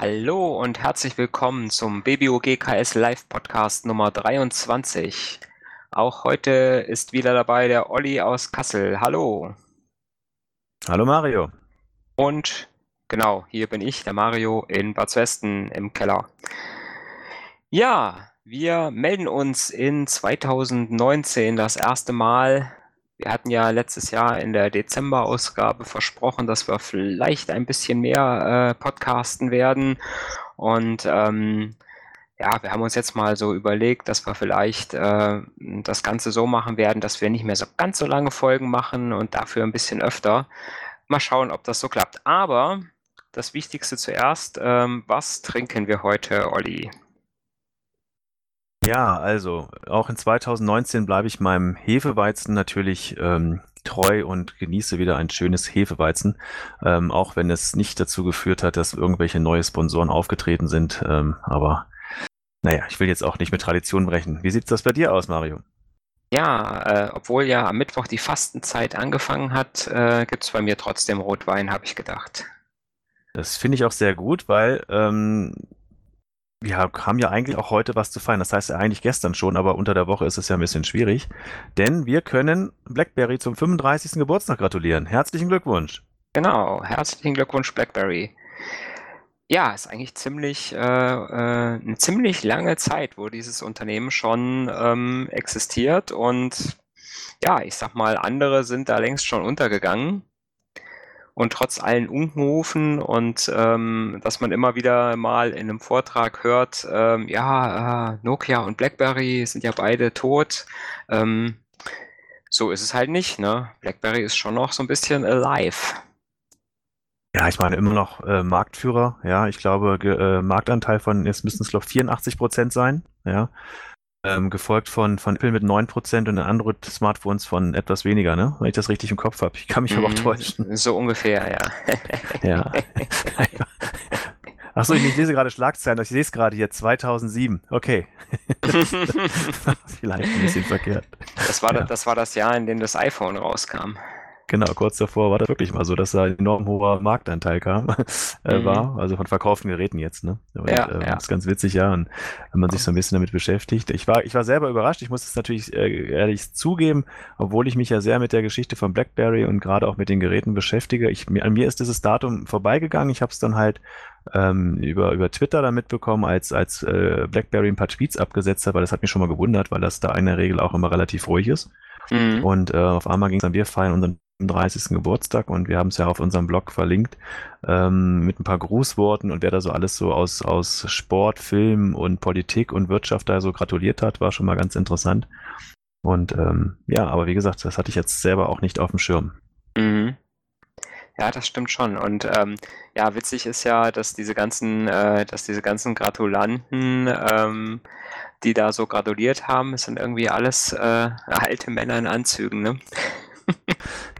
Hallo und herzlich willkommen zum BBOGKS Live Podcast Nummer 23. Auch heute ist wieder dabei der Olli aus Kassel. Hallo. Hallo Mario. Und genau, hier bin ich, der Mario in Bad Westen im Keller. Ja, wir melden uns in 2019 das erste Mal wir hatten ja letztes Jahr in der Dezember-Ausgabe versprochen, dass wir vielleicht ein bisschen mehr äh, podcasten werden. Und ähm, ja, wir haben uns jetzt mal so überlegt, dass wir vielleicht äh, das Ganze so machen werden, dass wir nicht mehr so ganz so lange Folgen machen und dafür ein bisschen öfter. Mal schauen, ob das so klappt. Aber das Wichtigste zuerst, ähm, was trinken wir heute, Olli? Ja, also auch in 2019 bleibe ich meinem Hefeweizen natürlich ähm, treu und genieße wieder ein schönes Hefeweizen, ähm, auch wenn es nicht dazu geführt hat, dass irgendwelche neue Sponsoren aufgetreten sind. Ähm, aber naja, ich will jetzt auch nicht mit Tradition brechen. Wie sieht das bei dir aus, Mario? Ja, äh, obwohl ja am Mittwoch die Fastenzeit angefangen hat, äh, gibt es bei mir trotzdem Rotwein, habe ich gedacht. Das finde ich auch sehr gut, weil ähm, wir haben ja eigentlich auch heute was zu feiern. Das heißt ja eigentlich gestern schon, aber unter der Woche ist es ja ein bisschen schwierig. Denn wir können BlackBerry zum 35. Geburtstag gratulieren. Herzlichen Glückwunsch. Genau, herzlichen Glückwunsch, BlackBerry. Ja, ist eigentlich ziemlich, äh, äh, eine ziemlich lange Zeit, wo dieses Unternehmen schon ähm, existiert. Und ja, ich sag mal, andere sind da längst schon untergegangen. Und trotz allen Unrufen und ähm, dass man immer wieder mal in einem Vortrag hört, ähm, ja, äh, Nokia und BlackBerry sind ja beide tot. Ähm, so ist es halt nicht. Ne? BlackBerry ist schon noch so ein bisschen alive. Ja, ich meine immer noch äh, Marktführer. Ja, ich glaube, äh, Marktanteil von, jetzt müssten es glaube 84 Prozent sein. Ja, ähm, gefolgt von, von Apple mit 9% und Android-Smartphones von etwas weniger, ne? Wenn ich das richtig im Kopf habe. Ich kann mich aber auch mhm. täuschen. So ungefähr, ja. ja. Achso, ich lese gerade Schlagzeilen, ich sehe es gerade hier, 2007. Okay. Vielleicht ein bisschen verkehrt. Das war, ja. das war das Jahr, in dem das iPhone rauskam. Genau, kurz davor war das wirklich mal so, dass da ein enorm hoher Marktanteil kam, äh, mhm. war, also von verkauften Geräten jetzt, ne? Und, ja, äh, ja. Das ist ganz witzig, ja. Und wenn man sich so ein bisschen damit beschäftigt. Ich war, ich war selber überrascht, ich muss es natürlich äh, ehrlich zugeben, obwohl ich mich ja sehr mit der Geschichte von BlackBerry und gerade auch mit den Geräten beschäftige. Ich, an mir ist dieses Datum vorbeigegangen. Ich habe es dann halt ähm, über, über Twitter dann mitbekommen, als, als äh, BlackBerry ein paar Tweets abgesetzt hat, weil das hat mich schon mal gewundert, weil das da in der Regel auch immer relativ ruhig ist. Mhm. Und äh, auf einmal ging es dann, wir feiern unseren 30. Geburtstag und wir haben es ja auf unserem Blog verlinkt ähm, mit ein paar Grußworten und wer da so alles so aus, aus Sport, Film und Politik und Wirtschaft da so gratuliert hat, war schon mal ganz interessant. Und ähm, ja, aber wie gesagt, das hatte ich jetzt selber auch nicht auf dem Schirm. Mhm. Ja, das stimmt schon. Und ähm, ja, witzig ist ja, dass diese ganzen, äh, dass diese ganzen Gratulanten, ähm, die da so gratuliert haben, es sind irgendwie alles äh, alte Männer in Anzügen, ne?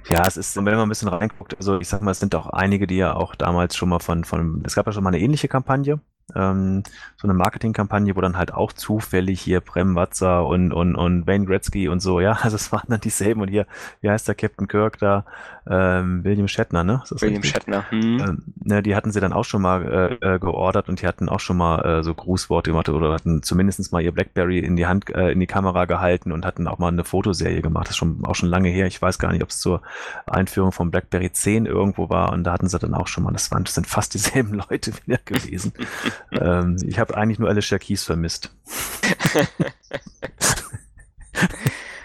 Ja, es ist, wenn man ein bisschen reinguckt, also ich sag mal, es sind auch einige, die ja auch damals schon mal von, von, es gab ja schon mal eine ähnliche Kampagne, ähm, so eine Marketingkampagne, wo dann halt auch zufällig hier Prem Watzer und, und, und Wayne Gretzky und so, ja, also es waren dann dieselben und hier, wie heißt der Captain Kirk da, ähm, William Shatner, ne? William richtig? Shatner. Hm. Ähm, ne, die hatten sie dann auch schon mal äh, äh, geordert und die hatten auch schon mal äh, so Grußworte gemacht oder hatten zumindest mal ihr Blackberry in die Hand, äh, in die Kamera gehalten und hatten auch mal eine Fotoserie gemacht. Das ist schon auch schon lange her. Ich weiß gar nicht, ob es zur Einführung von Blackberry 10 irgendwo war und da hatten sie dann auch schon mal, das waren, das sind fast dieselben Leute wieder gewesen. ähm, ich habe eigentlich nur Alicia Keys vermisst.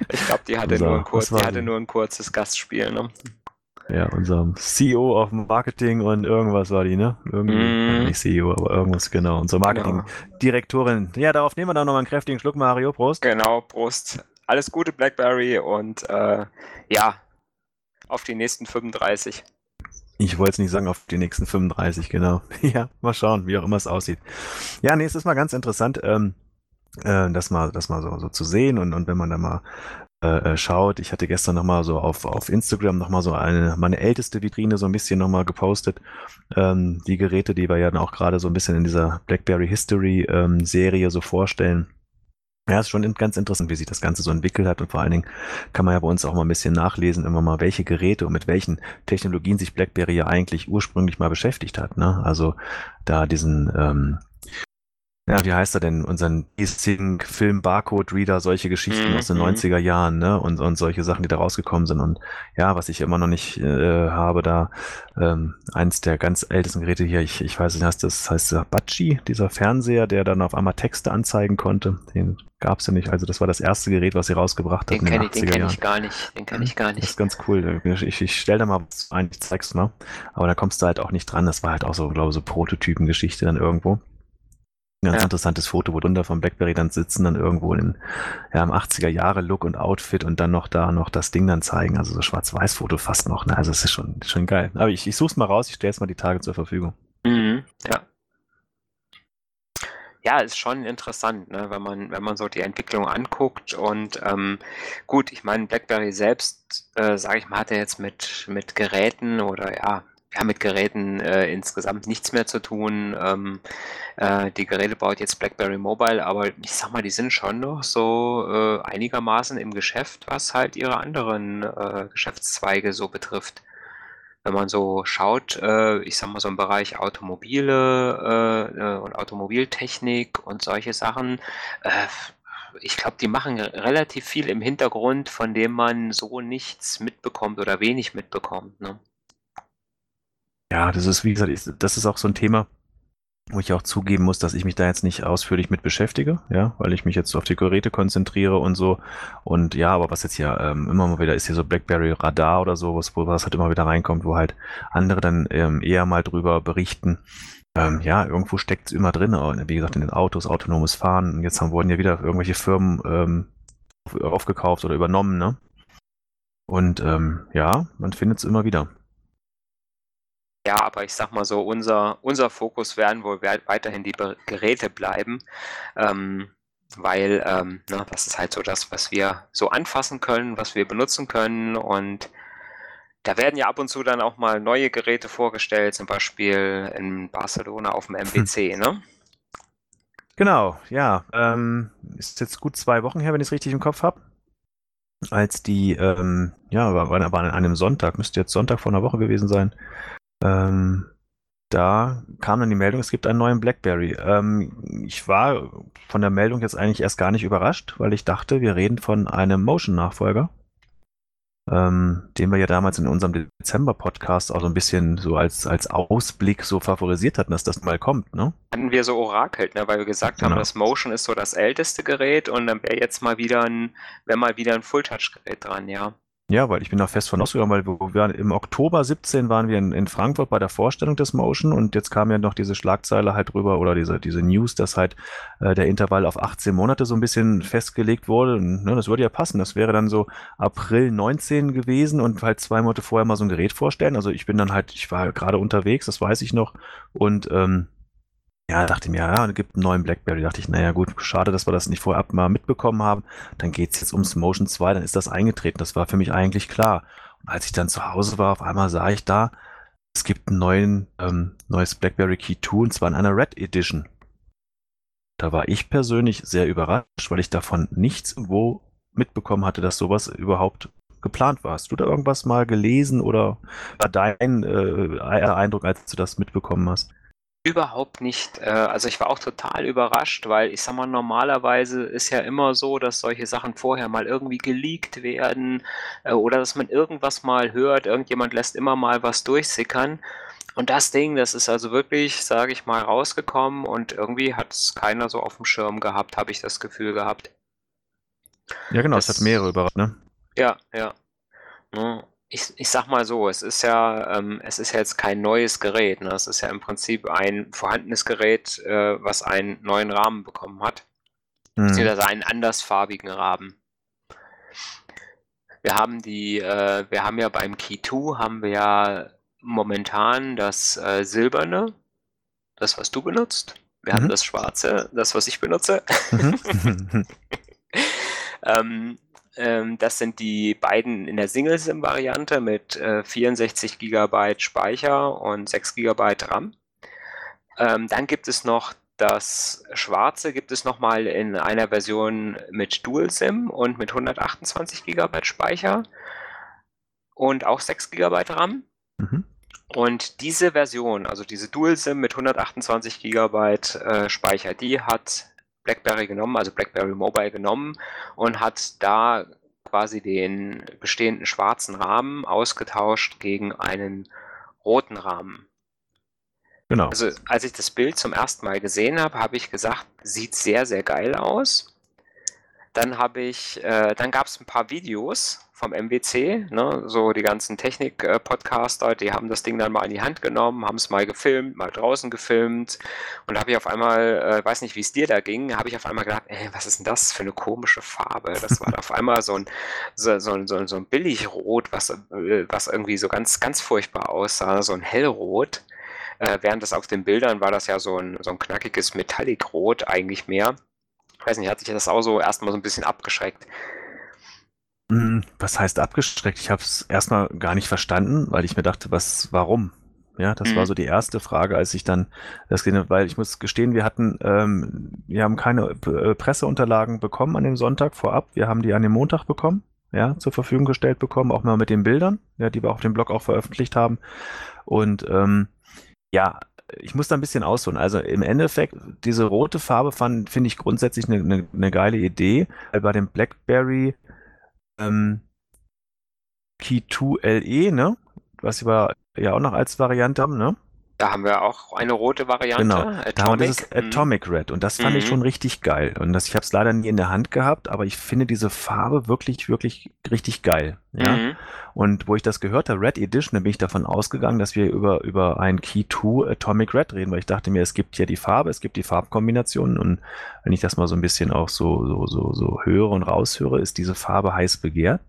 ich glaube, die, hatte, nur ein, kurz, die hatte nur ein kurzes Gastspiel. Ne? Ja, unserem CEO auf Marketing und irgendwas war die, ne? Irgendwie, mm. nicht CEO, aber irgendwas, genau. Unsere Marketingdirektorin. Ja, darauf nehmen wir dann nochmal einen kräftigen Schluck, Mario. Prost. Genau, Prost. Alles Gute, Blackberry und äh, ja, auf die nächsten 35. Ich wollte es nicht sagen, auf die nächsten 35, genau. ja, mal schauen, wie auch immer es aussieht. Ja, nee, es ist mal ganz interessant, ähm, äh, das mal, das mal so, so zu sehen und, und wenn man da mal äh, äh, schaut. Ich hatte gestern nochmal so auf, auf Instagram nochmal so eine, meine älteste Vitrine so ein bisschen nochmal gepostet. Ähm, die Geräte, die wir ja dann auch gerade so ein bisschen in dieser BlackBerry History ähm, Serie so vorstellen. Ja, ist schon ganz interessant, wie sich das Ganze so entwickelt hat und vor allen Dingen kann man ja bei uns auch mal ein bisschen nachlesen, immer mal, welche Geräte und mit welchen Technologien sich BlackBerry ja eigentlich ursprünglich mal beschäftigt hat. Ne? Also da diesen ähm, ja, wie heißt er denn? Unseren E-Sync, Film, Barcode Reader, solche Geschichten mhm. aus den 90er mhm. Jahren, ne? Und, und solche Sachen, die da rausgekommen sind. Und ja, was ich immer noch nicht äh, habe, da ähm, eins der ganz ältesten Geräte hier, ich, ich weiß nicht, das heißt Batschi, dieser Fernseher, der dann auf einmal Texte anzeigen konnte. Den gab es ja nicht. Also das war das erste Gerät, was sie rausgebracht hat. Den kenne ich, den kenn ich gar nicht. Den kenne ich gar nicht. Das ist ganz cool. Ich, ich stelle da mal ein, ich zeig's mal. Aber da kommst du halt auch nicht dran. Das war halt auch so, glaube ich, so Prototypengeschichte dann irgendwo. Ein ganz ja. interessantes Foto, wo drunter vom Blackberry dann sitzen, dann irgendwo in, ja, im 80er Jahre Look und Outfit und dann noch da noch das Ding dann zeigen. Also so Schwarz-Weiß-Foto fast noch. Ne? Also es ist schon, schon geil. Aber ich, ich suche es mal raus, ich stelle es mal die Tage zur Verfügung. Mhm, ja. Ja, ist schon interessant, ne, wenn man, wenn man so die Entwicklung anguckt. Und ähm, gut, ich meine, BlackBerry selbst, äh, sage ich mal, hat er jetzt mit, mit Geräten oder ja, ja, mit Geräten äh, insgesamt nichts mehr zu tun. Ähm, äh, die Geräte baut jetzt BlackBerry Mobile, aber ich sag mal, die sind schon noch so äh, einigermaßen im Geschäft, was halt ihre anderen äh, Geschäftszweige so betrifft. Wenn man so schaut, äh, ich sag mal so im Bereich Automobile äh, und Automobiltechnik und solche Sachen, ich glaube, die machen relativ viel im Hintergrund, von dem man so nichts mitbekommt oder wenig mitbekommt. Ne? Ja, das ist, wie gesagt, das ist auch so ein Thema, wo ich auch zugeben muss, dass ich mich da jetzt nicht ausführlich mit beschäftige, ja, weil ich mich jetzt auf die Geräte konzentriere und so. Und ja, aber was jetzt hier ähm, immer mal wieder ist, hier so BlackBerry Radar oder so, was, wo was halt immer wieder reinkommt, wo halt andere dann ähm, eher mal drüber berichten. Ähm, ja, irgendwo steckt es immer drin, wie gesagt, in den Autos, autonomes Fahren. Und jetzt haben, wurden ja wieder irgendwelche Firmen ähm, aufgekauft oder übernommen, ne? Und ähm, ja, man findet es immer wieder. Ja, aber ich sag mal so, unser, unser Fokus werden wohl weiterhin die Geräte bleiben, ähm, weil ähm, ne, das ist halt so das, was wir so anfassen können, was wir benutzen können und da werden ja ab und zu dann auch mal neue Geräte vorgestellt, zum Beispiel in Barcelona auf dem MWC, hm. ne? Genau, ja. Ähm, ist jetzt gut zwei Wochen her, wenn ich es richtig im Kopf habe. Als die, ähm, ja, war, war an einem Sonntag, müsste jetzt Sonntag vor einer Woche gewesen sein, ähm, da kam dann die Meldung, es gibt einen neuen BlackBerry. Ähm, ich war von der Meldung jetzt eigentlich erst gar nicht überrascht, weil ich dachte, wir reden von einem Motion-Nachfolger, ähm, den wir ja damals in unserem Dezember-Podcast auch so ein bisschen so als, als Ausblick so favorisiert hatten, dass das mal kommt, ne? Hatten wir so orakelt, ne? weil wir gesagt haben, genau. das Motion ist so das älteste Gerät und dann wäre jetzt mal wieder ein, wäre mal wieder ein Full-Touch-Gerät dran, ja. Ja, weil ich bin da fest von ausgegangen, weil wir, wir im Oktober 17 waren wir in, in, Frankfurt bei der Vorstellung des Motion und jetzt kam ja noch diese Schlagzeile halt drüber oder diese, diese News, dass halt äh, der Intervall auf 18 Monate so ein bisschen festgelegt wurde. Und, ne, das würde ja passen. Das wäre dann so April 19 gewesen und halt zwei Monate vorher mal so ein Gerät vorstellen. Also ich bin dann halt, ich war gerade unterwegs, das weiß ich noch. Und ähm, ja, dachte mir, ja, es gibt einen neuen BlackBerry. Dachte ich, naja, gut, schade, dass wir das nicht vorab mal mitbekommen haben. Dann geht's jetzt ums Motion 2, dann ist das eingetreten. Das war für mich eigentlich klar. Und als ich dann zu Hause war, auf einmal sah ich da, es gibt ein neuen, ähm, neues BlackBerry Key 2 und zwar in einer Red Edition. Da war ich persönlich sehr überrascht, weil ich davon nichts wo mitbekommen hatte, dass sowas überhaupt geplant war. Hast du da irgendwas mal gelesen oder war dein äh, Eindruck, als du das mitbekommen hast? Überhaupt nicht. Äh, also ich war auch total überrascht, weil ich sag mal, normalerweise ist ja immer so, dass solche Sachen vorher mal irgendwie geleakt werden äh, oder dass man irgendwas mal hört, irgendjemand lässt immer mal was durchsickern. Und das Ding, das ist also wirklich, sage ich mal, rausgekommen und irgendwie hat es keiner so auf dem Schirm gehabt, habe ich das Gefühl gehabt. Ja, genau, das, es hat mehrere überrascht, ne? Ja, ja. Ne? Ich, ich sag mal so, es ist ja, ähm, es ist ja jetzt kein neues Gerät. Ne? Es ist ja im Prinzip ein vorhandenes Gerät, äh, was einen neuen Rahmen bekommen hat. Mhm. Beziehungsweise einen andersfarbigen Rahmen. Wir haben die, äh, wir haben ja beim Key 2 haben wir ja momentan das äh, silberne, das was du benutzt. Wir mhm. haben das schwarze, das was ich benutze. Mhm. ähm, ähm, das sind die beiden in der Single-SIM-Variante mit äh, 64 GB Speicher und 6 GB RAM. Ähm, dann gibt es noch das Schwarze gibt es nochmal in einer Version mit Dual-SIM und mit 128 GB Speicher und auch 6 GB RAM. Mhm. Und diese Version, also diese Dual-SIM mit 128 GB äh, Speicher, die hat BlackBerry genommen, also BlackBerry Mobile genommen und hat da quasi den bestehenden schwarzen Rahmen ausgetauscht gegen einen roten Rahmen. Genau. Also als ich das Bild zum ersten Mal gesehen habe, habe ich gesagt, sieht sehr, sehr geil aus. Dann habe ich, äh, dann gab es ein paar Videos vom MWC, ne? so die ganzen Technik-Podcaster, die haben das Ding dann mal in die Hand genommen, haben es mal gefilmt, mal draußen gefilmt und habe ich auf einmal, äh, weiß nicht, wie es dir da ging, habe ich auf einmal gedacht, ey, was ist denn das für eine komische Farbe? Das war auf einmal so ein, so, so, so, so ein Billigrot, was, äh, was irgendwie so ganz, ganz furchtbar aussah, so ein Hellrot. Äh, während das auf den Bildern war das ja so ein, so ein knackiges Metallic-Rot eigentlich mehr. Ich weiß nicht, hat sich das auch so erstmal so ein bisschen abgeschreckt. Hm, was heißt abgestreckt? Ich habe es erstmal gar nicht verstanden, weil ich mir dachte, was, warum? Ja, das mhm. war so die erste Frage, als ich dann das gesehen weil ich muss gestehen, wir hatten, ähm, wir haben keine äh, Presseunterlagen bekommen an dem Sonntag vorab. Wir haben die an dem Montag bekommen, ja, zur Verfügung gestellt bekommen, auch mal mit den Bildern, ja, die wir auf dem Blog auch veröffentlicht haben. Und ähm, ja, ich muss da ein bisschen ausholen. Also im Endeffekt, diese rote Farbe finde ich grundsätzlich eine, eine, eine geile Idee. Bei dem Blackberry ähm, Key 2 LE, ne? Was wir ja auch noch als Variante haben, ne? Da haben wir auch eine rote Variante. Genau, Atomic. da haben wir dieses Atomic Red und das fand mhm. ich schon richtig geil. Und das, ich habe es leider nie in der Hand gehabt, aber ich finde diese Farbe wirklich, wirklich richtig geil. Ja? Mhm. Und wo ich das gehört habe, Red Edition, da bin ich davon ausgegangen, dass wir über, über ein Key 2 Atomic Red reden, weil ich dachte mir, es gibt ja die Farbe, es gibt die Farbkombinationen und wenn ich das mal so ein bisschen auch so, so, so, so höre und raushöre, ist diese Farbe heiß begehrt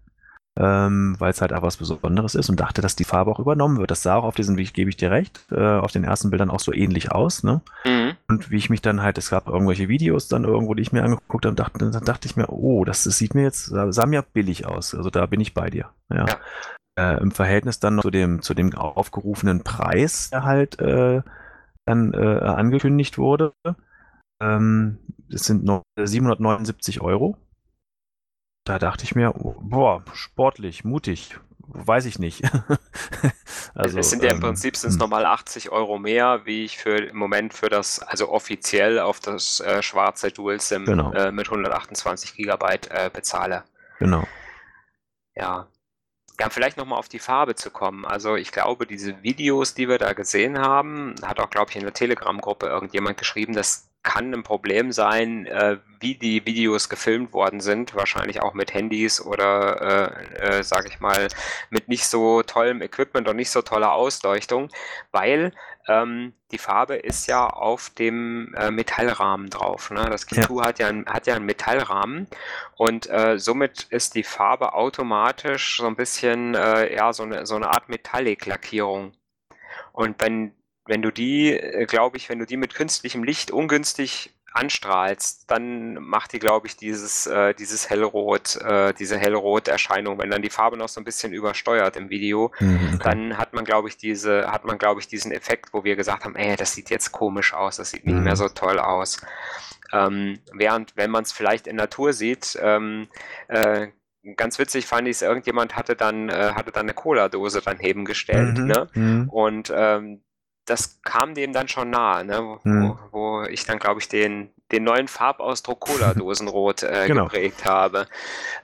ähm, weil es halt auch was Besonderes ist und dachte, dass die Farbe auch übernommen wird. Das sah auch auf diesen, wie ich gebe ich dir recht, äh, auf den ersten Bildern auch so ähnlich aus. Ne? Mhm. Und wie ich mich dann halt, es gab irgendwelche Videos dann irgendwo, die ich mir angeguckt habe, dachte, dann dachte ich mir, oh, das, das sieht mir jetzt, sah mir billig aus. Also da bin ich bei dir. Ja. ja. Äh, Im Verhältnis dann noch zu dem, zu dem aufgerufenen Preis, der halt äh, dann äh, angekündigt wurde. Ähm, das sind noch 779 Euro da dachte ich mir, boah, sportlich, mutig, weiß ich nicht. also, es sind ja im ähm, Prinzip sind es hm. nochmal 80 Euro mehr, wie ich für im Moment für das, also offiziell auf das äh, schwarze Dual SIM genau. äh, mit 128 Gigabyte äh, bezahle. Genau. Ja. Ja, vielleicht nochmal auf die Farbe zu kommen. Also ich glaube, diese Videos, die wir da gesehen haben, hat auch, glaube ich, in der Telegram-Gruppe irgendjemand geschrieben, dass kann ein Problem sein, äh, wie die Videos gefilmt worden sind, wahrscheinlich auch mit Handys oder, äh, äh, sage ich mal, mit nicht so tollem Equipment und nicht so toller Ausleuchtung, weil ähm, die Farbe ist ja auf dem äh, Metallrahmen drauf. Ne? Das Kitu ja. hat, ja ein, hat ja einen Metallrahmen und äh, somit ist die Farbe automatisch so ein bisschen, äh, ja, so eine, so eine Art Metallic-Lackierung. Und wenn wenn du die, äh, glaube ich, wenn du die mit künstlichem Licht ungünstig anstrahlst, dann macht die, glaube ich, dieses, äh, dieses Hellrot, äh, diese Hellrot-Erscheinung. Wenn dann die Farbe noch so ein bisschen übersteuert im Video, mhm, dann hat man, glaube ich, diese, hat man, glaube ich, diesen Effekt, wo wir gesagt haben, ey, das sieht jetzt komisch aus, das sieht nicht mehr mhm. so toll aus. Ähm, während, wenn man es vielleicht in Natur sieht, ähm, äh, ganz witzig fand ich es, irgendjemand hatte dann, äh, hatte dann eine Cola-Dose daneben gestellt, mhm, ne? Mhm. Und ähm, das kam dem dann schon nahe, ne? wo, hm. wo ich dann, glaube ich, den, den neuen Farbausdruck Cola-Dosenrot äh, genau. geprägt habe.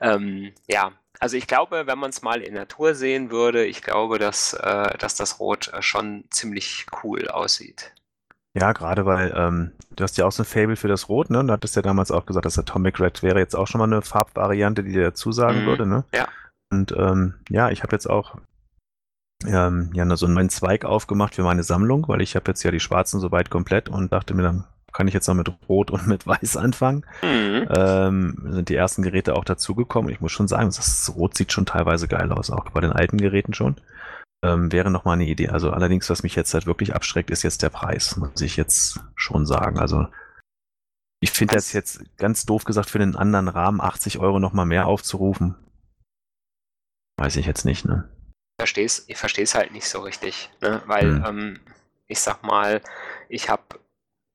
Ähm, ja, also ich glaube, wenn man es mal in Natur sehen würde, ich glaube, dass, äh, dass das Rot äh, schon ziemlich cool aussieht. Ja, gerade weil ähm, du hast ja auch so ein Fable für das Rot, ne? Du hattest ja damals auch gesagt, dass Atomic Red wäre jetzt auch schon mal eine Farbvariante, die dir zusagen mhm. würde, ne? Ja. Und ähm, ja, ich habe jetzt auch ähm, ja, so einen neuen Zweig aufgemacht für meine Sammlung, weil ich habe jetzt ja die schwarzen soweit komplett und dachte mir, dann kann ich jetzt noch mit Rot und mit Weiß anfangen. Mhm. Ähm, sind die ersten Geräte auch dazugekommen. Ich muss schon sagen, das Rot sieht schon teilweise geil aus, auch bei den alten Geräten schon. Ähm, wäre noch mal eine Idee. Also allerdings, was mich jetzt halt wirklich abschreckt, ist jetzt der Preis, muss ich jetzt schon sagen. Also Ich finde das jetzt ganz doof gesagt für den anderen Rahmen 80 Euro nochmal mehr aufzurufen. Weiß ich jetzt nicht, ne? Versteh's, ich verstehe es halt nicht so richtig, ne? weil hm. ähm, ich sag mal, ich habe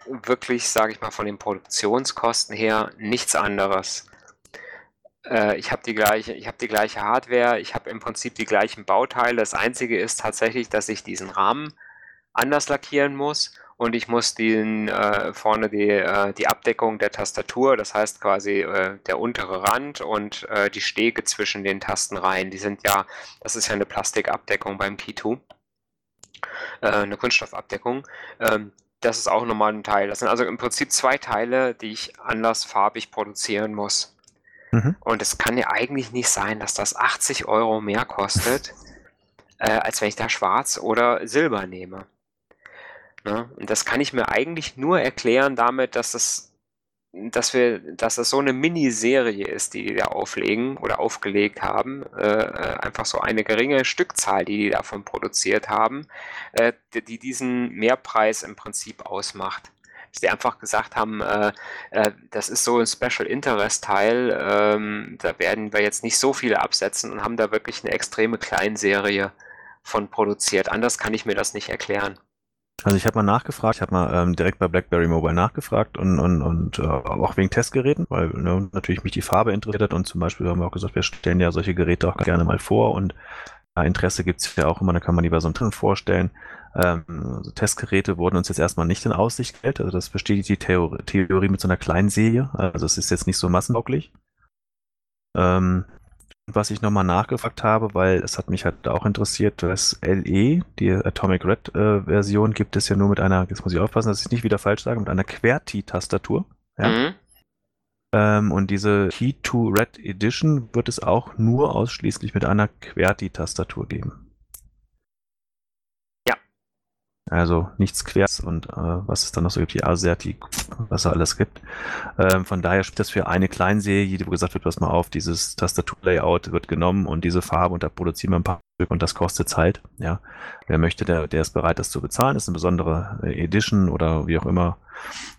wirklich, sage ich mal, von den Produktionskosten her nichts anderes. Äh, ich habe die gleiche, ich habe die gleiche Hardware, ich habe im Prinzip die gleichen Bauteile. Das Einzige ist tatsächlich, dass ich diesen Rahmen anders lackieren muss und ich muss den äh, vorne die, äh, die Abdeckung der Tastatur, das heißt quasi äh, der untere Rand und äh, die Stege zwischen den Tastenreihen, die sind ja, das ist ja eine Plastikabdeckung beim 2, äh, eine Kunststoffabdeckung. Ähm, das ist auch nochmal ein Teil. Das sind also im Prinzip zwei Teile, die ich andersfarbig produzieren muss. Mhm. Und es kann ja eigentlich nicht sein, dass das 80 Euro mehr kostet, äh, als wenn ich da schwarz oder silber nehme. Ne? Und das kann ich mir eigentlich nur erklären damit, dass das, dass wir, dass das so eine Miniserie ist, die die da auflegen oder aufgelegt haben. Äh, einfach so eine geringe Stückzahl, die die davon produziert haben, äh, die, die diesen Mehrpreis im Prinzip ausmacht dass die einfach gesagt haben, äh, äh, das ist so ein Special Interest Teil, ähm, da werden wir jetzt nicht so viele absetzen und haben da wirklich eine extreme Kleinserie von produziert. Anders kann ich mir das nicht erklären. Also ich habe mal nachgefragt, ich habe mal ähm, direkt bei BlackBerry Mobile nachgefragt und, und, und äh, auch wegen Testgeräten, weil ne, natürlich mich die Farbe interessiert hat und zum Beispiel haben wir auch gesagt, wir stellen ja solche Geräte auch gerne mal vor und äh, Interesse gibt es ja auch immer, da kann man die bei so einem Dritten vorstellen. Ähm, also Testgeräte wurden uns jetzt erstmal nicht in Aussicht gestellt, also das bestätigt die Theorie, Theorie mit so einer kleinen Serie, also es ist jetzt nicht so massentauglich. Ähm, was ich nochmal nachgefragt habe, weil es hat mich halt auch interessiert, das LE, die Atomic Red äh, Version, gibt es ja nur mit einer, jetzt muss ich aufpassen, dass ich nicht wieder falsch sage, mit einer QWERTY-Tastatur. Ja? Mhm. Ähm, und diese Key 2 Red Edition wird es auch nur ausschließlich mit einer QWERTY-Tastatur geben. Also nichts quers und äh, was es dann noch so gibt, die ASERTI, was es alles gibt. Ähm, von daher spielt das für eine Kleinserie, wo gesagt wird, pass mal auf, dieses Tastaturlayout wird genommen und diese Farbe und da produzieren wir ein paar Stück und das kostet Zeit. Ja, wer möchte, der, der ist bereit, das zu bezahlen. Das ist eine besondere äh, Edition oder wie auch immer.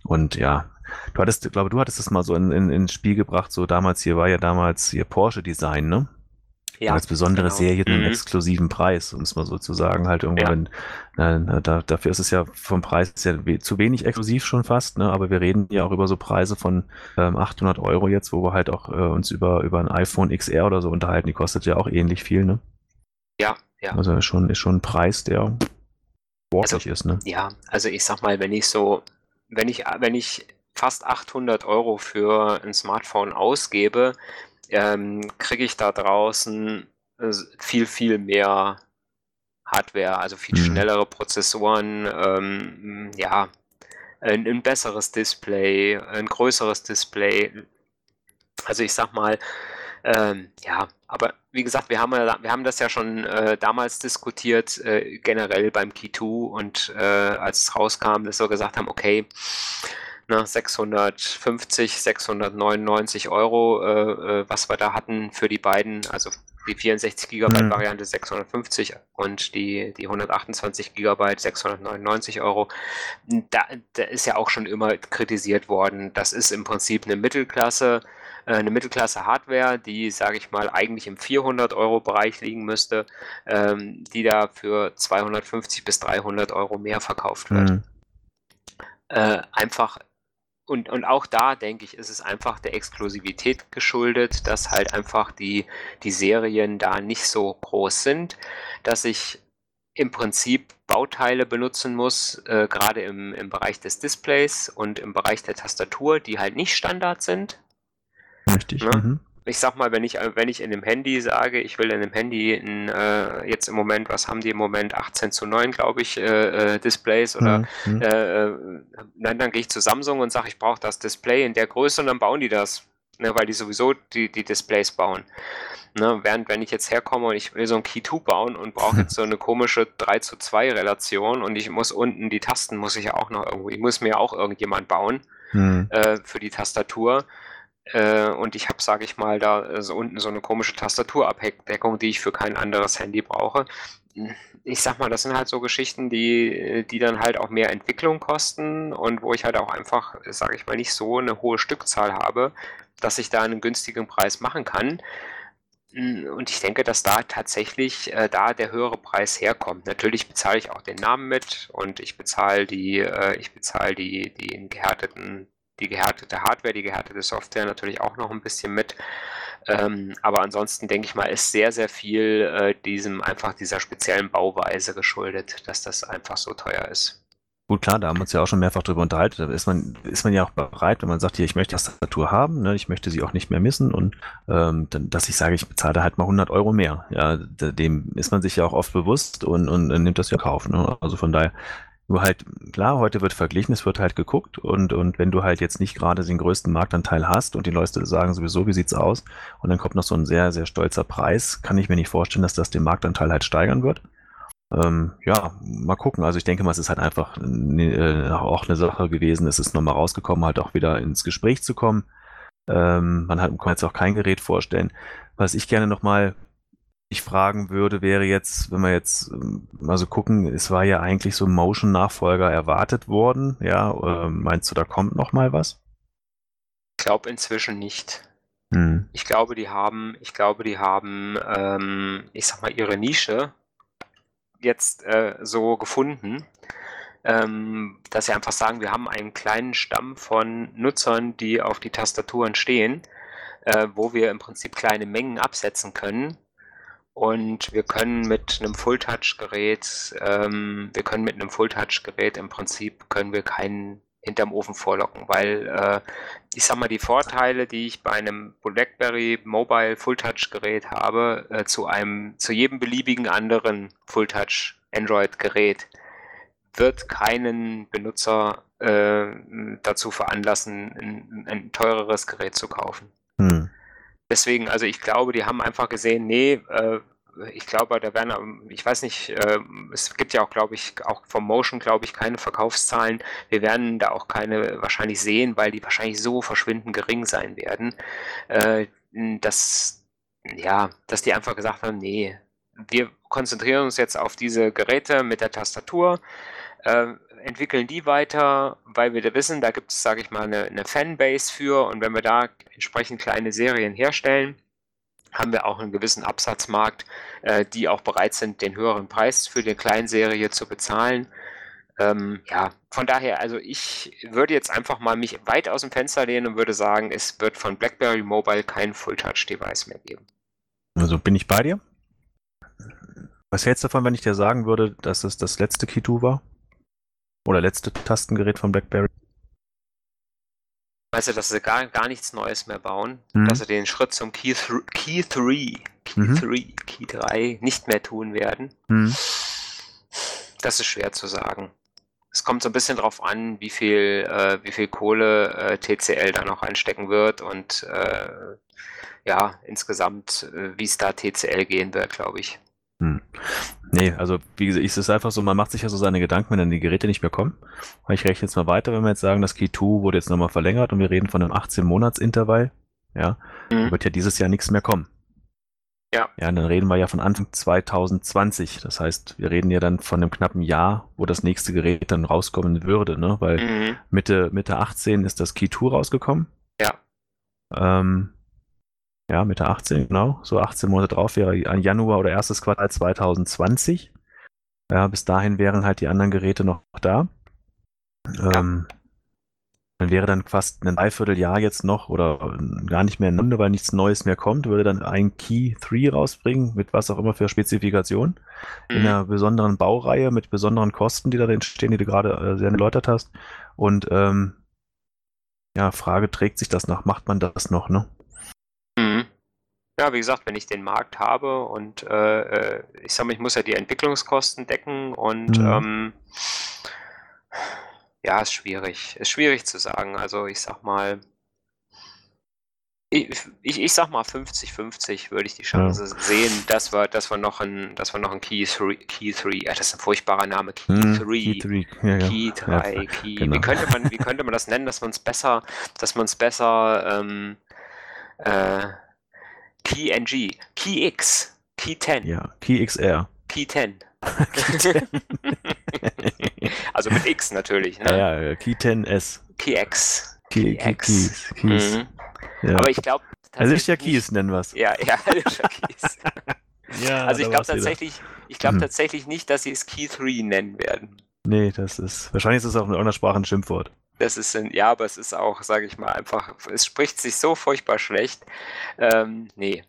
Und ja, du hattest, glaube, du hattest das mal so in, in, ins Spiel gebracht. So damals hier war ja damals hier Porsche Design, ne? Ja, als besondere genau. Serie einen mhm. exklusiven Preis, um es mal so zu sagen, halt irgendwo, ja. wenn, äh, da, dafür ist es ja vom Preis ja zu wenig exklusiv schon fast, ne? aber wir reden ja auch über so Preise von ähm, 800 Euro jetzt, wo wir halt auch äh, uns über, über ein iPhone XR oder so unterhalten, die kostet ja auch ähnlich viel, ne? Ja, ja. Also ist schon, ist schon ein Preis, der sportlich also, ist, ne? Ja, also ich sag mal, wenn ich so, wenn ich, wenn ich fast 800 Euro für ein Smartphone ausgebe, ähm, kriege ich da draußen äh, viel, viel mehr Hardware, also viel mhm. schnellere Prozessoren, ähm, ja, ein, ein, besseres Display, ein größeres Display. Also ich sag mal, ähm, ja, aber wie gesagt, wir haben, wir haben das ja schon äh, damals diskutiert, äh, generell beim Key 2 und äh, als es rauskam, dass wir gesagt haben, okay, ne, 650, 699 Euro, äh, äh, was wir da hatten für die beiden, also die 64 GB mhm. Variante 650 und die, die 128 GB 699 Euro. Da, da ist ja auch schon immer kritisiert worden. Das ist im Prinzip eine Mittelklasse, äh, eine Mittelklasse Hardware, die, sage ich mal, eigentlich im 400 Euro Bereich liegen müsste, ähm, die da für 250 bis 300 Euro mehr verkauft wird. Mhm. Äh, einfach und, und auch da, denke ich, ist es einfach der Exklusivität geschuldet, dass halt einfach die, die Serien da nicht so groß sind, dass ich im Prinzip Bauteile benutzen muss, äh, gerade im, im Bereich des Displays und im Bereich der Tastatur, die halt nicht Standard sind. Richtig. Ne? Mhm ich sag mal, wenn ich, wenn ich in dem Handy sage, ich will in dem Handy in, äh, jetzt im Moment, was haben die im Moment, 18 zu 9, glaube ich, äh, äh, Displays oder mhm. äh, äh nein, dann gehe ich zu Samsung und sage, ich brauche das Display in der Größe und dann bauen die das. Ne, weil die sowieso die, die Displays bauen. Ne, während wenn ich jetzt herkomme und ich will so ein Key 2 bauen und brauche jetzt so eine komische 3 zu 2 Relation und ich muss unten die Tasten muss ich ja auch noch irgendwo, ich muss mir auch irgendjemand bauen mhm. äh, für die Tastatur. Äh, und ich habe, sage ich mal, da so unten so eine komische Tastaturabdeckung, die ich für kein anderes Handy brauche. ich sag mal, das sind halt so Geschichten, die, die dann halt auch mehr Entwicklung kosten und wo ich halt auch einfach, sage ich mal, nicht so eine hohe Stückzahl habe, dass ich da einen günstigen Preis machen kann. Und ich denke, dass da tatsächlich äh, da der höhere Preis herkommt. Natürlich bezahle ich auch den Namen mit und ich bezahle die, äh, ich bezahle die, die gehärteten, die gehärtete Hardware, die gehärtete Software natürlich auch noch ein bisschen mit. Ähm, aber ansonsten denke ich mal, ist sehr, sehr viel äh, diesem einfach dieser speziellen Bauweise geschuldet, dass das einfach so teuer ist. Gut, klar, da haben wir uns ja auch schon mehrfach drüber unterhalten. Da ist man, ist man ja auch bereit, wenn man sagt, hier, ich möchte die Tastatur haben, ne, ich möchte sie auch nicht mehr missen und ähm, dann, dass ich sage, ich bezahle halt mal 100 Euro mehr. Ja, dem ist man sich ja auch oft bewusst und, und, und nimmt das ja Kauf. Ne? Also von daher, nur halt, klar, heute wird verglichen, es wird halt geguckt und, und wenn du halt jetzt nicht gerade den größten Marktanteil hast und die Leute sagen sowieso, wie sieht's aus und dann kommt noch so ein sehr, sehr stolzer Preis, kann ich mir nicht vorstellen, dass das den Marktanteil halt steigern wird. Ähm, ja, mal gucken. Also ich denke mal, es ist halt einfach ne, äh, auch eine Sache gewesen. Es ist nochmal rausgekommen, halt auch wieder ins Gespräch zu kommen. Ähm, man hat, kann jetzt auch kein Gerät vorstellen. Was ich gerne nochmal ich fragen würde, wäre jetzt, wenn wir jetzt ähm, mal so gucken, es war ja eigentlich so ein Motion-Nachfolger erwartet worden. Ja, äh, meinst du, da kommt noch mal was? Ich glaube inzwischen nicht. Hm. Ich glaube, die haben, ich glaube, die haben, ähm, ich sag mal, ihre Nische jetzt äh, so gefunden, ähm, dass sie einfach sagen, wir haben einen kleinen Stamm von Nutzern, die auf die Tastaturen stehen, äh, wo wir im Prinzip kleine Mengen absetzen können. Und wir können mit einem Full-Touch-Gerät, ähm, wir können mit einem Full-Touch-Gerät im Prinzip können wir keinen hinterm Ofen vorlocken, weil äh, ich sag mal, die Vorteile, die ich bei einem BlackBerry Mobile Full-Touch-Gerät habe, äh, zu einem, zu jedem beliebigen anderen Full-Touch Android-Gerät, wird keinen Benutzer äh, dazu veranlassen, ein, ein, teureres Gerät zu kaufen. Hm. Deswegen, also ich glaube, die haben einfach gesehen, nee, äh, ich glaube, da werden, ich weiß nicht, äh, es gibt ja auch, glaube ich, auch vom Motion, glaube ich, keine Verkaufszahlen. Wir werden da auch keine wahrscheinlich sehen, weil die wahrscheinlich so verschwindend gering sein werden, äh, dass, ja, dass die einfach gesagt haben, nee, wir konzentrieren uns jetzt auf diese Geräte mit der Tastatur, äh, entwickeln die weiter, weil wir da wissen, da gibt es, sage ich mal, eine, eine Fanbase für und wenn wir da entsprechend kleine Serien herstellen, haben wir auch einen gewissen Absatzmarkt, äh, die auch bereit sind, den höheren Preis für die Kleinserie zu bezahlen. Ähm, ja, von daher, also ich würde jetzt einfach mal mich weit aus dem Fenster lehnen und würde sagen, es wird von BlackBerry Mobile kein Full-Touch-Device mehr geben. Also bin ich bei dir? Was hältst du davon, wenn ich dir sagen würde, dass es das letzte 2 war? Oder letzte Tastengerät von BlackBerry? Weißt du, dass sie gar, gar nichts Neues mehr bauen, mhm. dass sie den Schritt zum Key, Key 3, Key mhm. 3, Key 3 nicht mehr tun werden. Mhm. Das ist schwer zu sagen. Es kommt so ein bisschen drauf an, wie viel, äh, wie viel Kohle äh, TCL da noch einstecken wird und äh, ja, insgesamt, äh, wie es da TCL gehen wird, glaube ich. Hm. Nee, also wie gesagt, es ist einfach so, man macht sich ja so seine Gedanken, wenn dann die Geräte nicht mehr kommen. Ich rechne jetzt mal weiter, wenn wir jetzt sagen, das Key 2 wurde jetzt nochmal verlängert und wir reden von einem 18-Monats-Intervall, ja, mhm. wird ja dieses Jahr nichts mehr kommen. Ja. Ja, und dann reden wir ja von Anfang 2020. Das heißt, wir reden ja dann von einem knappen Jahr, wo das nächste Gerät dann rauskommen würde, ne? Weil mhm. Mitte, Mitte 18 ist das Key 2 rausgekommen. Ja. Ähm, ja, Mitte 18, genau. So 18 Monate drauf wäre ein Januar oder erstes Quartal 2020. Ja, bis dahin wären halt die anderen Geräte noch da. Ja. Ähm, dann wäre dann fast ein Dreivierteljahr jetzt noch oder gar nicht mehr in Runde, weil nichts Neues mehr kommt, würde dann ein Key 3 rausbringen, mit was auch immer für Spezifikation, mhm. in einer besonderen Baureihe, mit besonderen Kosten, die da entstehen, die du gerade äh, sehr erläutert hast. Und ähm, ja, Frage, trägt sich das noch? Macht man das noch, ne? Ja, wie gesagt, wenn ich den Markt habe und äh, äh, ich sage mal, ich muss ja die Entwicklungskosten decken und mhm. ähm, ja, ist schwierig. Ist schwierig zu sagen. Also ich sag mal, ich, ich, ich sag mal 50-50 würde ich die Chance ja. sehen, dass wir, dass wir noch ein, dass wir noch ein Key 3, Key 3, ja, das ist ein furchtbarer Name, Key 3, hm, Key 3, ja, Key 3, ja, Key. Genau. Wie könnte man, wie könnte man das nennen, dass man es besser, dass man es besser ähm, äh, Key NG, Key X, Key 10. Ja, Key XR. Key 10. also mit X natürlich. Ne? Ja, ja, Key 10S. KeyX. Key, Key, Keys. Mhm. Ja. Aber ich glaube. Alicia Keys nennen wir es. Ja, ja, Alicia Keys. ja, also ich glaube tatsächlich, ich glaube hm. tatsächlich nicht, dass sie es Key 3 nennen werden. Nee, das ist. Wahrscheinlich ist es auch in irgendeiner Sprache ein Schimpfwort. Das ist ein, ja, aber es ist auch, sage ich mal, einfach, es spricht sich so furchtbar schlecht. Ähm, nee.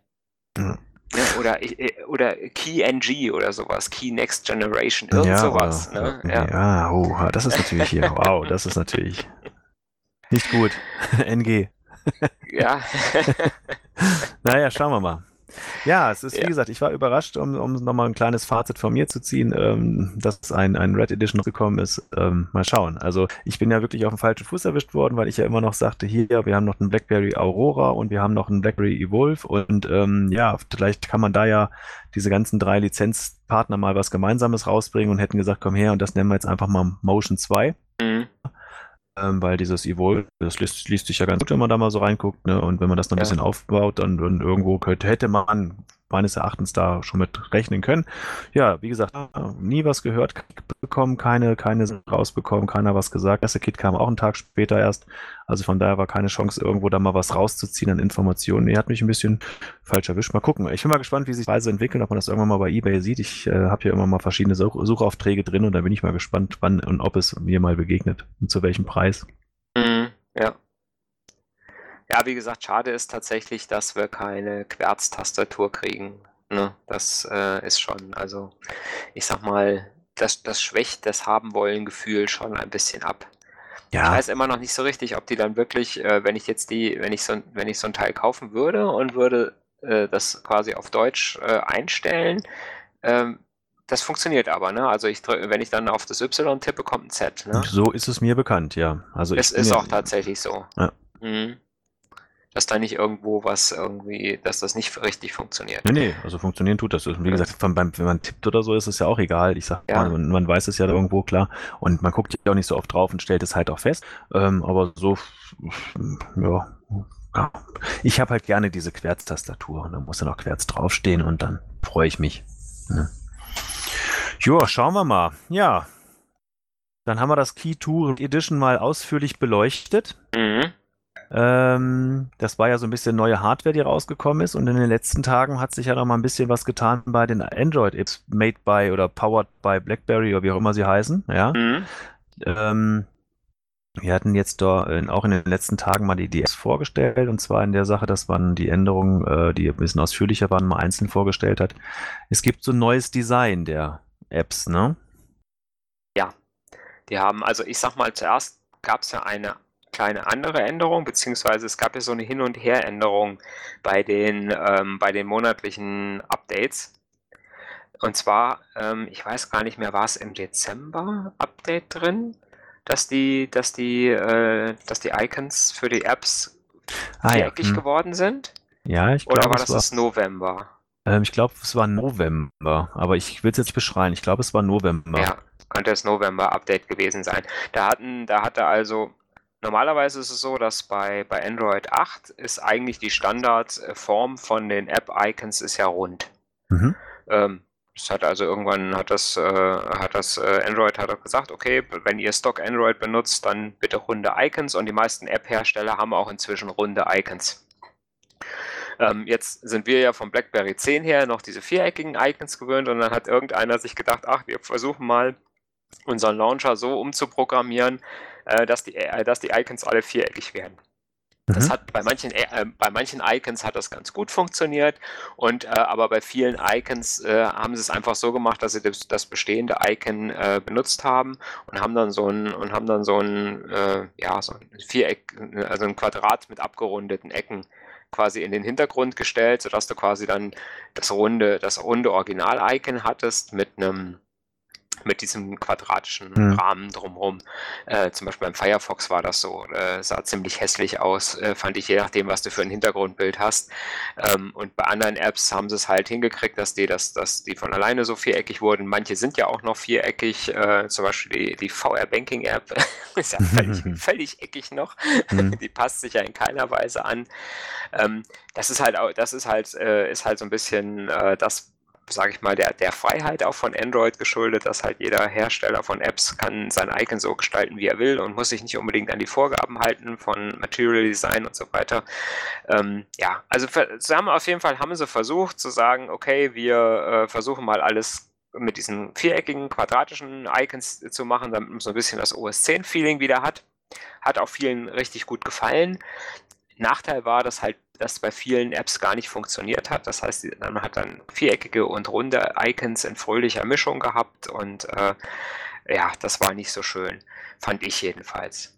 Ja. Ja, oder, äh, oder KeyNG oder sowas, Key Next Generation, irgend ja, sowas. Oder, ne? ja. ja, oh, das ist natürlich hier, wow, das ist natürlich nicht gut. NG. ja. naja, schauen wir mal. Ja, es ist, ja. wie gesagt, ich war überrascht, um, um nochmal ein kleines Fazit von mir zu ziehen, ähm, dass ein, ein Red Edition gekommen ist. Ähm, mal schauen. Also ich bin ja wirklich auf dem falschen Fuß erwischt worden, weil ich ja immer noch sagte, hier, wir haben noch einen BlackBerry Aurora und wir haben noch einen BlackBerry Evolve und ähm, ja, vielleicht kann man da ja diese ganzen drei Lizenzpartner mal was Gemeinsames rausbringen und hätten gesagt, komm her und das nennen wir jetzt einfach mal Motion 2. Mhm ähm, weil dieses Evolve, das liest, liest, sich ja ganz gut, wenn man da mal so reinguckt, ne? Und wenn man das noch ein ja. bisschen aufbaut, dann, dann irgendwo könnte, hätte man meines Erachtens da schon mit rechnen können. Ja, wie gesagt, nie was gehört bekommen, keine, keine rausbekommen, keiner was gesagt. Das Kit kam auch einen Tag später erst. Also von daher war keine Chance, irgendwo da mal was rauszuziehen an Informationen. Nee, hat mich ein bisschen falsch erwischt. Mal gucken. Ich bin mal gespannt, wie sich die Weise entwickeln, ob man das irgendwann mal bei eBay sieht. Ich äh, habe ja immer mal verschiedene Such Suchaufträge drin und da bin ich mal gespannt, wann und ob es mir mal begegnet und zu welchem Preis. Mhm, ja. Ja, wie gesagt, schade ist tatsächlich, dass wir keine Querztastatur kriegen. Ne? Das äh, ist schon, also ich sag mal, das, das schwächt das Haben-Wollen-Gefühl schon ein bisschen ab. Ja. Ich weiß immer noch nicht so richtig, ob die dann wirklich, äh, wenn ich jetzt die, wenn ich so, wenn ich so ein Teil kaufen würde und würde äh, das quasi auf Deutsch äh, einstellen, ähm, das funktioniert aber, ne? Also ich wenn ich dann auf das Y tippe, kommt ein Z. Ne? So ist es mir bekannt, ja. Also es ist auch tatsächlich so. Ja. Mhm dass da nicht irgendwo was irgendwie, dass das nicht richtig funktioniert. Nee, nee, also funktionieren tut das. Wie gesagt, wenn man tippt oder so, ist es ja auch egal. Ich sag ja. man, man weiß es ja irgendwo, klar. Und man guckt ja auch nicht so oft drauf und stellt es halt auch fest. Ähm, aber so, ja. Ich habe halt gerne diese Querztastatur und da muss dann auch Querz draufstehen und dann freue ich mich. Ne? Ja, schauen wir mal. Ja. Dann haben wir das Key Tour Edition mal ausführlich beleuchtet. Mhm. Ähm, das war ja so ein bisschen neue Hardware, die rausgekommen ist. Und in den letzten Tagen hat sich ja noch mal ein bisschen was getan bei den Android-Apps, made by oder powered by BlackBerry oder wie auch immer sie heißen. Ja. Mhm. Ähm, wir hatten jetzt da auch in den letzten Tagen mal die DS vorgestellt und zwar in der Sache, dass man die Änderungen, äh, die ein bisschen ausführlicher waren, mal einzeln vorgestellt hat. Es gibt so ein neues Design der Apps, ne? Ja, die haben, also ich sag mal, zuerst gab es ja eine kleine andere Änderung, beziehungsweise es gab ja so eine Hin- und Her-Änderung bei den, ähm, bei den monatlichen Updates. Und zwar, ähm, ich weiß gar nicht mehr, war es im Dezember Update drin, dass die, dass die, äh, dass die Icons für die Apps ah, viereckig ja. hm. geworden sind? Ja, ich glaube. Oder war das war, November? Ähm, ich glaube, es war November, aber ich will es jetzt nicht beschreiben. Ich glaube, es war November. Ja, könnte das November-Update gewesen sein. Da hatten, da hatte also Normalerweise ist es so, dass bei, bei Android 8 ist eigentlich die Standardform von den App-Icons ist ja rund. Mhm. Ähm, das hat also irgendwann hat das, äh, hat das äh, Android hat gesagt, okay, wenn ihr Stock Android benutzt, dann bitte runde Icons und die meisten App-Hersteller haben auch inzwischen runde Icons. Ähm, jetzt sind wir ja vom BlackBerry 10 her noch diese viereckigen Icons gewöhnt und dann hat irgendeiner sich gedacht, ach, wir versuchen mal unseren Launcher so umzuprogrammieren, äh, dass, die, äh, dass die Icons alle viereckig werden. Das mhm. hat bei manchen, äh, bei manchen Icons hat das ganz gut funktioniert und äh, aber bei vielen Icons äh, haben sie es einfach so gemacht, dass sie das, das bestehende Icon äh, benutzt haben und haben dann so ein und haben dann so ein äh, ja so ein Viereck, also ein Quadrat mit abgerundeten Ecken quasi in den Hintergrund gestellt, sodass du quasi dann das runde das runde Original-Icon hattest mit einem mit diesem quadratischen mhm. Rahmen drumherum. Äh, zum Beispiel beim Firefox war das so, äh, sah ziemlich hässlich aus, äh, fand ich, je nachdem, was du für ein Hintergrundbild hast. Ähm, und bei anderen Apps haben sie es halt hingekriegt, dass die, dass, dass die von alleine so viereckig wurden. Manche sind ja auch noch viereckig, äh, zum Beispiel die, die VR Banking App ist ja völlig, völlig eckig noch. Die passt sich ja in keiner Weise an. Ähm, das ist halt, das ist halt, äh, ist halt so ein bisschen äh, das, sage ich mal, der, der Freiheit auch von Android geschuldet, dass halt jeder Hersteller von Apps kann sein Icon so gestalten, wie er will und muss sich nicht unbedingt an die Vorgaben halten von Material Design und so weiter. Ähm, ja, also haben auf jeden Fall haben sie versucht zu sagen, okay, wir äh, versuchen mal alles mit diesen viereckigen, quadratischen Icons zu machen, damit man so ein bisschen das OS 10 Feeling wieder hat. Hat auch vielen richtig gut gefallen. Nachteil war, dass halt das bei vielen Apps gar nicht funktioniert hat. Das heißt, man hat dann viereckige und runde Icons in fröhlicher Mischung gehabt und äh, ja, das war nicht so schön, fand ich jedenfalls.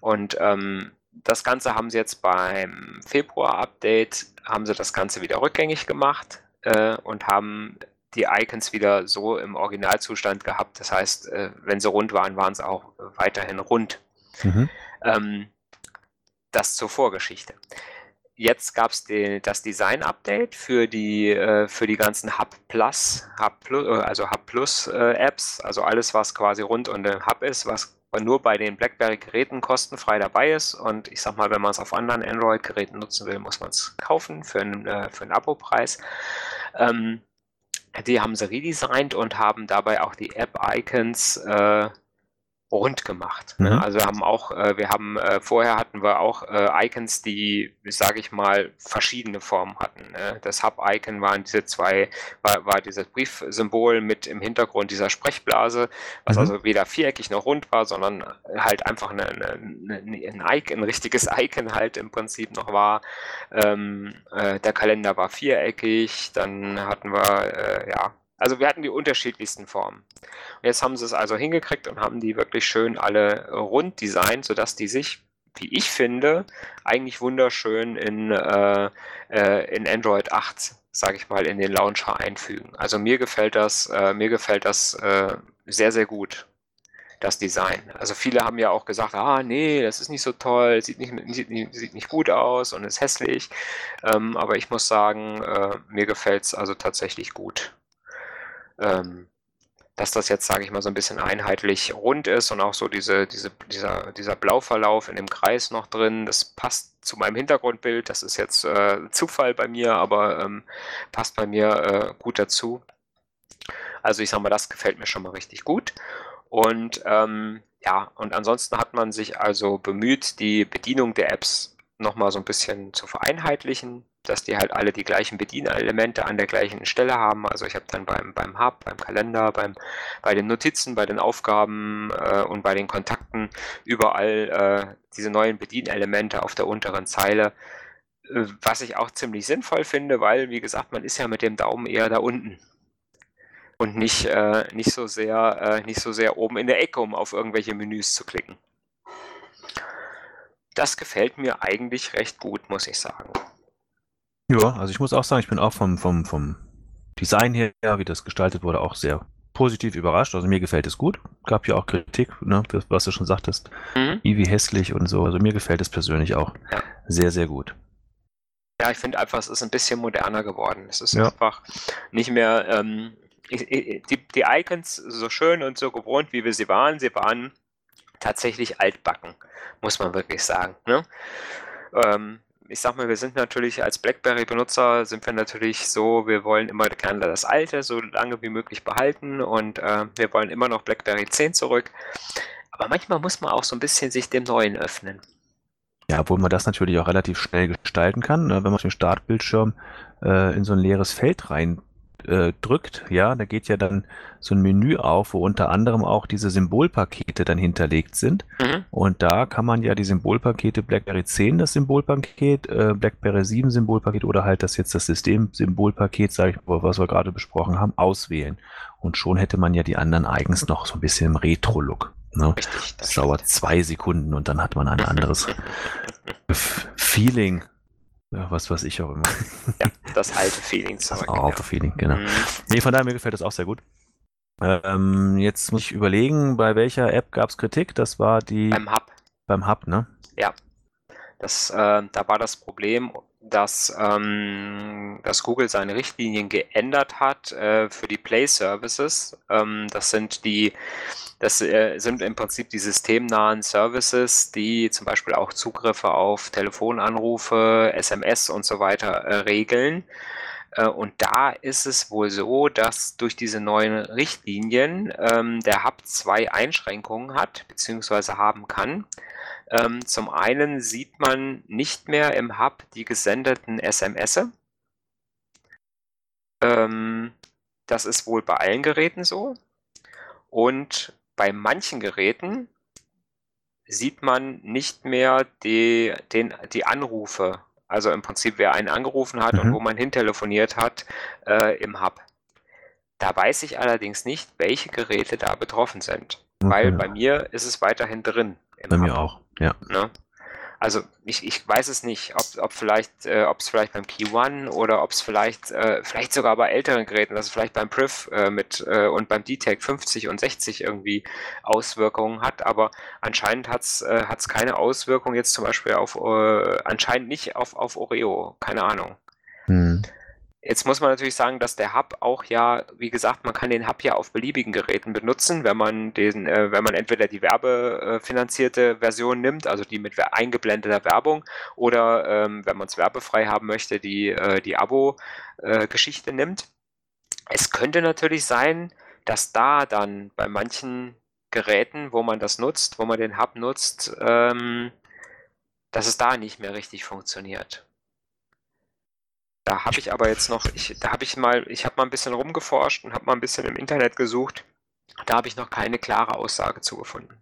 Und ähm, das Ganze haben sie jetzt beim Februar-Update, haben sie das Ganze wieder rückgängig gemacht äh, und haben die Icons wieder so im Originalzustand gehabt. Das heißt, äh, wenn sie rund waren, waren sie auch weiterhin rund. Mhm. Ähm, das zur Vorgeschichte. Jetzt gab es das Design-Update für die, äh, für die ganzen Hub Plus, Hub Plus äh, also Hub Plus äh, Apps, also alles, was quasi rund um den Hub ist, was nur bei den BlackBerry-Geräten kostenfrei dabei ist. Und ich sag mal, wenn man es auf anderen Android-Geräten nutzen will, muss man es kaufen für einen, äh, für einen Abo-Preis. Ähm, die haben sie redesigned und haben dabei auch die App-Icons äh, rund gemacht. Ne? Mhm. Also wir haben auch, äh, wir haben äh, vorher hatten wir auch äh, Icons, die, sage ich mal, verschiedene Formen hatten. Ne? Das Hub-Icon waren diese zwei, war, war dieses Briefsymbol mit im Hintergrund dieser Sprechblase, was mhm. also weder viereckig noch rund war, sondern halt einfach eine, eine, eine, ein, Icon, ein richtiges Icon halt im Prinzip noch war. Ähm, äh, der Kalender war viereckig, dann hatten wir äh, ja also wir hatten die unterschiedlichsten Formen. Und jetzt haben sie es also hingekriegt und haben die wirklich schön alle rund designt, sodass die sich, wie ich finde, eigentlich wunderschön in, äh, äh, in Android 8, sage ich mal, in den Launcher einfügen. Also mir gefällt das, äh, mir gefällt das äh, sehr, sehr gut das Design. Also viele haben ja auch gesagt, ah nee, das ist nicht so toll, sieht nicht, sieht nicht, sieht nicht gut aus und ist hässlich. Ähm, aber ich muss sagen, äh, mir gefällt es also tatsächlich gut ähm, dass das jetzt, sage ich mal, so ein bisschen einheitlich rund ist und auch so diese, diese, dieser, dieser Blauverlauf in dem Kreis noch drin, das passt zu meinem Hintergrundbild. Das ist jetzt äh, Zufall bei mir, aber ähm, passt bei mir äh, gut dazu. Also ich sage mal, das gefällt mir schon mal richtig gut. Und ähm, ja, und ansonsten hat man sich also bemüht, die Bedienung der Apps nochmal so ein bisschen zu vereinheitlichen dass die halt alle die gleichen Bedienelemente an der gleichen Stelle haben. Also ich habe dann beim, beim Hub, beim Kalender, beim, bei den Notizen, bei den Aufgaben äh, und bei den Kontakten überall äh, diese neuen Bedienelemente auf der unteren Zeile. Äh, was ich auch ziemlich sinnvoll finde, weil, wie gesagt, man ist ja mit dem Daumen eher da unten und nicht, äh, nicht, so sehr, äh, nicht so sehr oben in der Ecke, um auf irgendwelche Menüs zu klicken. Das gefällt mir eigentlich recht gut, muss ich sagen. Ja, also ich muss auch sagen, ich bin auch vom, vom, vom Design her, wie das gestaltet wurde, auch sehr positiv überrascht. Also mir gefällt es gut. Gab ja auch Kritik, ne, was du schon sagtest, mhm. wie hässlich und so. Also mir gefällt es persönlich auch ja. sehr, sehr gut. Ja, ich finde einfach, es ist ein bisschen moderner geworden. Es ist ja. einfach nicht mehr ähm, die, die Icons so schön und so gewohnt, wie wir sie waren. Sie waren tatsächlich altbacken, muss man wirklich sagen. Ne? Ähm, ich sag mal, wir sind natürlich als BlackBerry-Benutzer sind wir natürlich so, wir wollen immer gerne das Alte so lange wie möglich behalten und äh, wir wollen immer noch BlackBerry 10 zurück. Aber manchmal muss man auch so ein bisschen sich dem Neuen öffnen. Ja, obwohl man das natürlich auch relativ schnell gestalten kann, ne? wenn man den Startbildschirm äh, in so ein leeres Feld rein äh, drückt, ja, da geht ja dann so ein Menü auf, wo unter anderem auch diese Symbolpakete dann hinterlegt sind. Mhm. Und da kann man ja die Symbolpakete BlackBerry 10, das Symbolpaket, äh, BlackBerry 7 Symbolpaket oder halt das jetzt das System-Symbolpaket, sage ich mal, was wir gerade besprochen haben, auswählen. Und schon hätte man ja die anderen eigens noch so ein bisschen im Retro-Look. Ne? Richtig, das, das dauert zwei Sekunden und dann hat man ein anderes Feeling ja, was weiß ich auch immer. Ja, das alte Feeling zurück. Das alte ja. Feeling, genau. Mhm. Nee, von daher mir gefällt das auch sehr gut. Ähm, jetzt muss ich überlegen, bei welcher App gab es Kritik? Das war die. Beim Hub. Beim Hub, ne? Ja. Das, äh, da war das Problem, dass, ähm, dass Google seine Richtlinien geändert hat äh, für die Play Services. Ähm, das sind die das äh, sind im Prinzip die systemnahen Services, die zum Beispiel auch Zugriffe auf Telefonanrufe, SMS und so weiter äh, regeln. Äh, und da ist es wohl so, dass durch diese neuen Richtlinien ähm, der Hub zwei Einschränkungen hat, beziehungsweise haben kann. Ähm, zum einen sieht man nicht mehr im Hub die gesendeten SMS. Ähm, das ist wohl bei allen Geräten so. Und bei manchen Geräten sieht man nicht mehr die, den, die Anrufe. Also im Prinzip, wer einen angerufen hat mhm. und wo man hintelefoniert hat äh, im Hub. Da weiß ich allerdings nicht, welche Geräte da betroffen sind. Okay. Weil bei mir ist es weiterhin drin. bei Hub. mir auch, ja. Ne? Also ich, ich weiß es nicht, ob, ob vielleicht, äh, ob es vielleicht beim Key One oder ob es vielleicht, äh, vielleicht sogar bei älteren Geräten, dass es vielleicht beim Priv äh, mit äh, und beim DTEC 50 und 60 irgendwie Auswirkungen hat, aber anscheinend hat es äh, keine Auswirkung jetzt zum Beispiel auf, äh, anscheinend nicht auf, auf Oreo, keine Ahnung. Hm. Jetzt muss man natürlich sagen, dass der Hub auch ja, wie gesagt, man kann den Hub ja auf beliebigen Geräten benutzen, wenn man den, äh, wenn man entweder die werbefinanzierte Version nimmt, also die mit eingeblendeter Werbung, oder ähm, wenn man es werbefrei haben möchte, die, äh, die Abo-Geschichte äh, nimmt. Es könnte natürlich sein, dass da dann bei manchen Geräten, wo man das nutzt, wo man den Hub nutzt, ähm, dass es da nicht mehr richtig funktioniert. Da habe ich aber jetzt noch, ich, da habe ich mal, ich habe mal ein bisschen rumgeforscht und habe mal ein bisschen im Internet gesucht. Da habe ich noch keine klare Aussage zugefunden.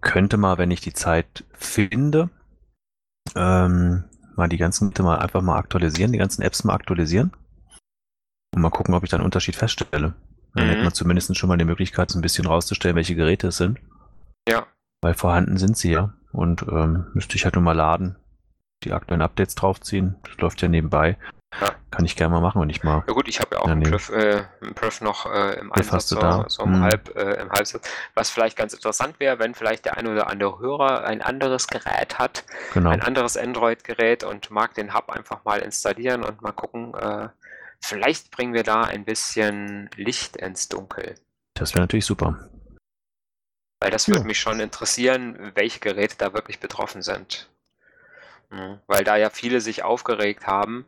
Könnte mal, wenn ich die Zeit finde, ähm, mal die ganzen mal einfach mal aktualisieren, die ganzen Apps mal aktualisieren und mal gucken, ob ich da einen Unterschied feststelle. Dann mhm. hätte man zumindest schon mal die Möglichkeit, so ein bisschen rauszustellen, welche Geräte es sind. Ja. Weil vorhanden sind sie ja. Und ähm, müsste ich halt nur mal laden, die aktuellen Updates draufziehen. Das läuft ja nebenbei. Ja. Kann ich gerne mal machen, wenn ich mal. Ja gut, ich habe ja auch einen Prüf, äh, einen Prüf noch äh, im Einsatz, so, so im hm. Halb, äh, im Halbsatz. Was vielleicht ganz interessant wäre, wenn vielleicht der ein oder andere Hörer ein anderes Gerät hat, genau. ein anderes Android-Gerät und mag den Hub einfach mal installieren und mal gucken. Äh, vielleicht bringen wir da ein bisschen Licht ins Dunkel. Das wäre natürlich super. Weil das würde mich schon interessieren, welche Geräte da wirklich betroffen sind. Mhm. Weil da ja viele sich aufgeregt haben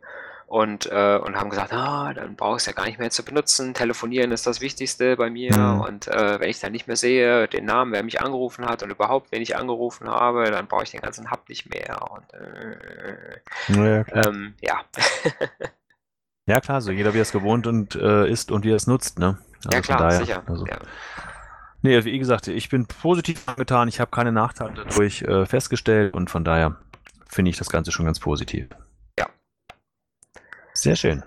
und, äh, und haben gesagt, ah, dann brauchst du ja gar nicht mehr zu benutzen. Telefonieren ist das Wichtigste bei mir. Mhm. Und äh, wenn ich dann nicht mehr sehe, den Namen, wer mich angerufen hat und überhaupt, wen ich angerufen habe, dann brauche ich den ganzen Hub nicht mehr. Und, äh, ja, klar. Ähm, ja. ja, klar, so jeder wie er es gewohnt und äh, ist und wie er es nutzt, ne? Also ja, klar, sicher. Also. Ja. Nee, wie gesagt, ich bin positiv angetan, ich habe keine Nachteile dadurch äh, festgestellt und von daher finde ich das Ganze schon ganz positiv. Ja. Sehr schön.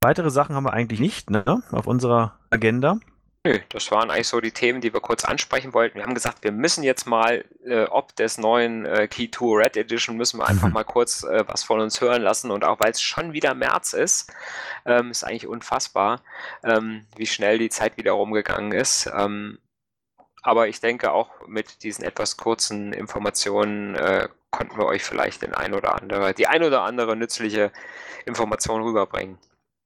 Weitere Sachen haben wir eigentlich nicht ne, auf unserer Agenda. Nö, das waren eigentlich so die Themen, die wir kurz ansprechen wollten. Wir haben gesagt, wir müssen jetzt mal, äh, ob des neuen äh, Key 2 Red Edition, müssen wir einfach mhm. mal kurz äh, was von uns hören lassen. Und auch weil es schon wieder März ist, ähm, ist eigentlich unfassbar, ähm, wie schnell die Zeit wieder rumgegangen ist. Ähm, aber ich denke auch mit diesen etwas kurzen Informationen äh, konnten wir euch vielleicht den ein oder andere, die ein oder andere nützliche Information rüberbringen.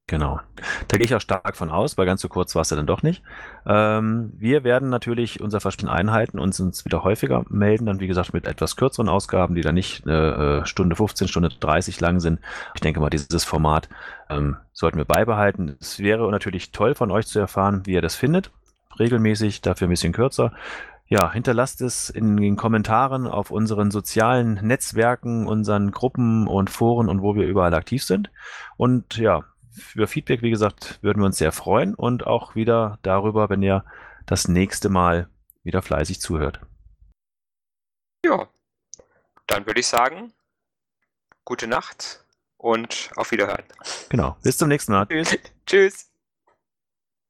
Genau. Da gehe ich auch stark von aus, weil ganz so kurz war es ja dann doch nicht. Ähm, wir werden natürlich unser Versprechen einhalten und uns wieder häufiger melden, dann wie gesagt mit etwas kürzeren Ausgaben, die dann nicht äh, Stunde 15, Stunde 30 lang sind. Ich denke mal, dieses Format ähm, sollten wir beibehalten. Es wäre natürlich toll von euch zu erfahren, wie ihr das findet. Regelmäßig, dafür ein bisschen kürzer. Ja, hinterlasst es in den Kommentaren auf unseren sozialen Netzwerken, unseren Gruppen und Foren und wo wir überall aktiv sind. Und ja, über Feedback, wie gesagt, würden wir uns sehr freuen und auch wieder darüber, wenn ihr das nächste Mal wieder fleißig zuhört. Ja, dann würde ich sagen, gute Nacht und auf Wiederhören. Genau, bis zum nächsten Mal. Tschüss. Tschüss.